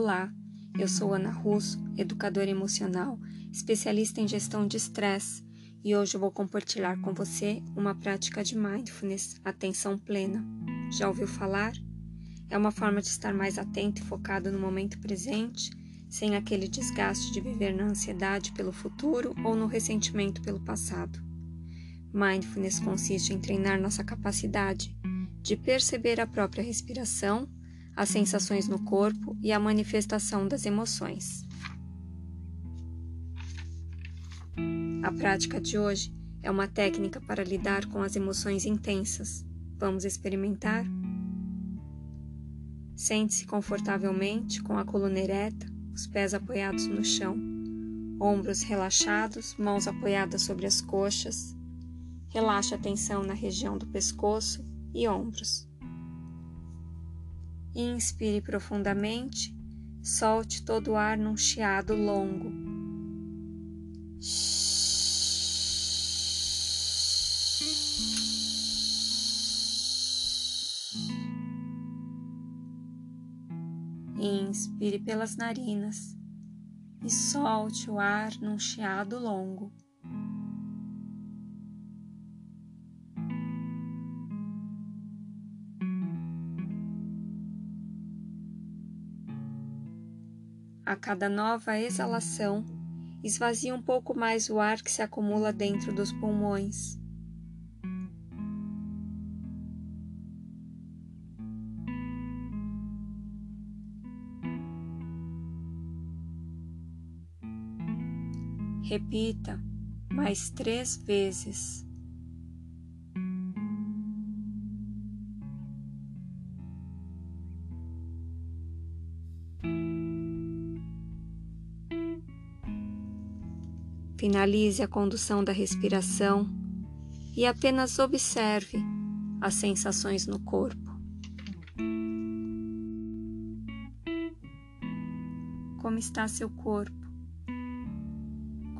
Olá, eu sou Ana Russo, educadora emocional, especialista em gestão de estresse, e hoje eu vou compartilhar com você uma prática de mindfulness, atenção plena. Já ouviu falar? É uma forma de estar mais atento e focado no momento presente, sem aquele desgaste de viver na ansiedade pelo futuro ou no ressentimento pelo passado. Mindfulness consiste em treinar nossa capacidade de perceber a própria respiração as sensações no corpo e a manifestação das emoções. A prática de hoje é uma técnica para lidar com as emoções intensas. Vamos experimentar? Sente-se confortavelmente com a coluna ereta, os pés apoiados no chão, ombros relaxados, mãos apoiadas sobre as coxas. Relaxe a tensão na região do pescoço e ombros. Inspire profundamente, solte todo o ar num chiado longo. Inspire pelas narinas e solte o ar num chiado longo. A cada nova exalação, esvazia um pouco mais o ar que se acumula dentro dos pulmões. Repita mais três vezes. Finalize a condução da respiração e apenas observe as sensações no corpo. Como está seu corpo?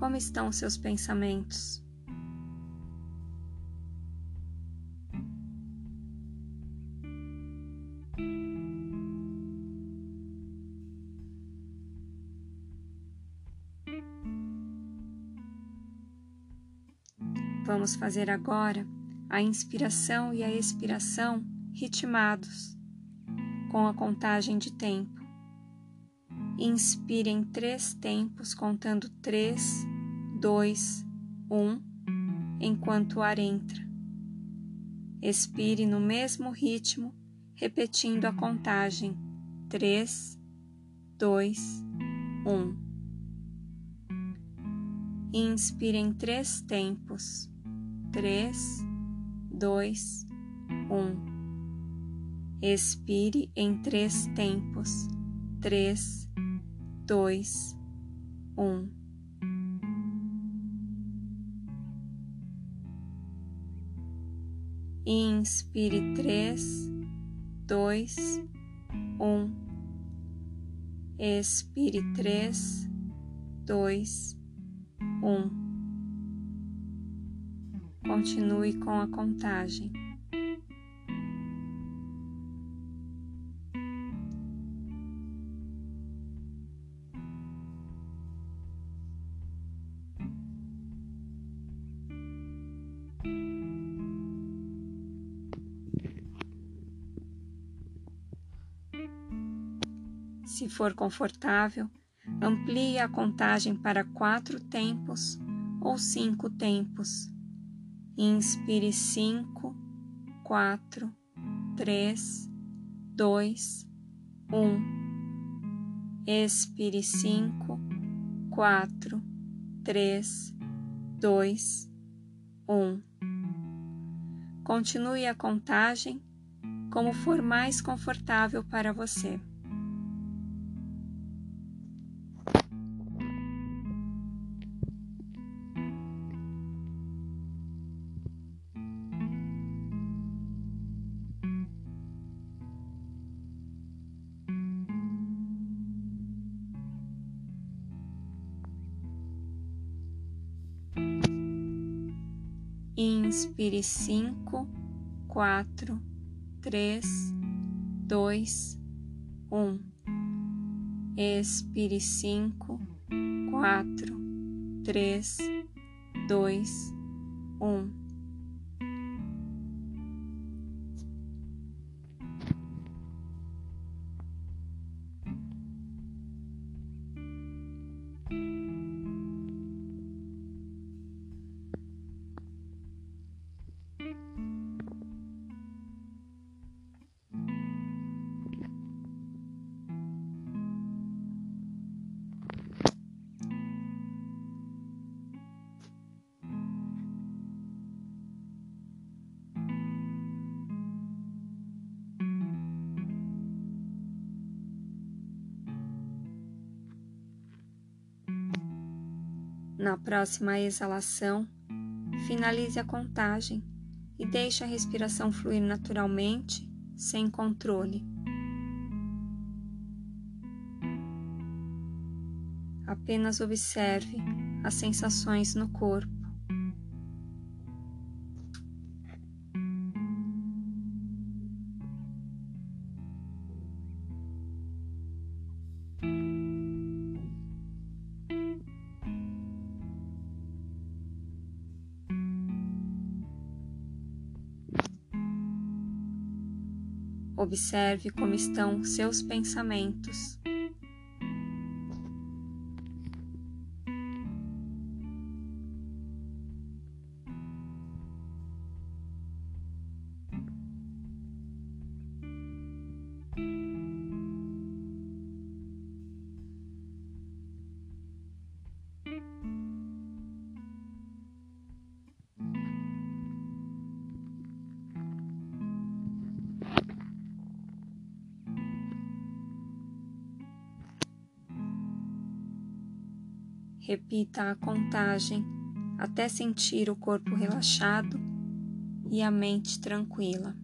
Como estão seus pensamentos? Vamos fazer agora a inspiração e a expiração ritmados, com a contagem de tempo. Inspire em três tempos, contando três, dois, um, enquanto o ar entra. Expire no mesmo ritmo, repetindo a contagem: três, dois, um. Inspire em três tempos três, dois, um. Expire em três tempos. Três, dois, um. Inspire três, dois, um. Expire três, dois, um. Continue com a contagem. Se for confortável, amplie a contagem para quatro tempos ou cinco tempos Inspire cinco, quatro, três, dois, um. Expire cinco, quatro, três, dois, um. Continue a contagem como for mais confortável para você. Inspire cinco, quatro, três, dois, um. Expire cinco, quatro, três, dois, um. Na próxima exalação, finalize a contagem e deixe a respiração fluir naturalmente, sem controle. Apenas observe as sensações no corpo. Observe como estão seus pensamentos. Repita a contagem até sentir o corpo relaxado e a mente tranquila.